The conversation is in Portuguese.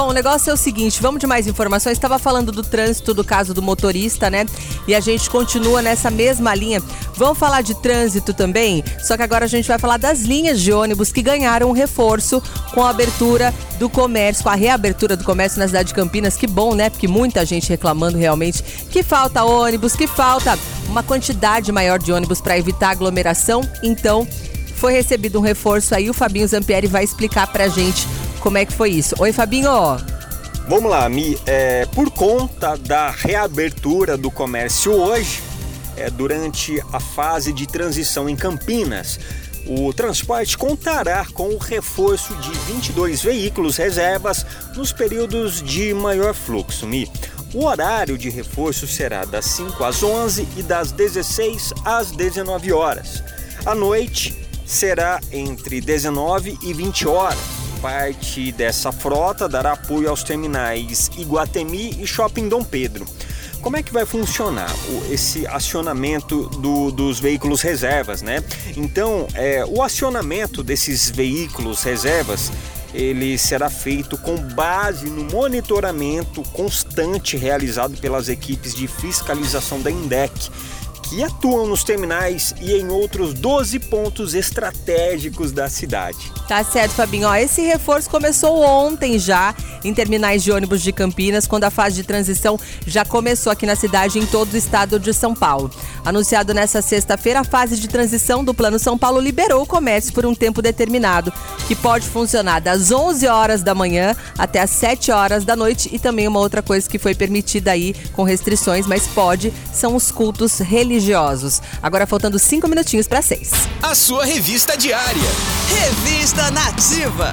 Bom, o negócio é o seguinte, vamos de mais informações. Estava falando do trânsito do caso do motorista, né? E a gente continua nessa mesma linha. Vamos falar de trânsito também, só que agora a gente vai falar das linhas de ônibus que ganharam um reforço com a abertura do comércio, com a reabertura do comércio na cidade de Campinas. Que bom, né? Porque muita gente reclamando realmente que falta ônibus, que falta uma quantidade maior de ônibus para evitar aglomeração. Então, foi recebido um reforço aí. O Fabinho Zampieri vai explicar pra gente como é que foi isso. Oi, Fabinho. Vamos lá, Mi. É, por conta da reabertura do comércio hoje, é, durante a fase de transição em Campinas, o transporte contará com o reforço de 22 veículos reservas nos períodos de maior fluxo. Mi. O horário de reforço será das 5 às 11 e das 16 às 19 horas. À noite será entre 19 e 20 horas. Parte dessa frota dará apoio aos terminais Iguatemi e Shopping Dom Pedro. Como é que vai funcionar esse acionamento do, dos veículos reservas, né? Então, é, o acionamento desses veículos reservas ele será feito com base no monitoramento constante realizado pelas equipes de fiscalização da INDEC que atuam nos terminais e em outros 12 pontos estratégicos da cidade. Tá certo, Fabinho. Ó, esse reforço começou ontem já em terminais de ônibus de Campinas, quando a fase de transição já começou aqui na cidade em todo o estado de São Paulo. Anunciado nessa sexta-feira, a fase de transição do Plano São Paulo liberou o comércio por um tempo determinado, que pode funcionar das 11 horas da manhã até as 7 horas da noite e também uma outra coisa que foi permitida aí com restrições, mas pode, são os cultos religiosos. Agora faltando cinco minutinhos para seis. A sua revista diária. Revista Nativa.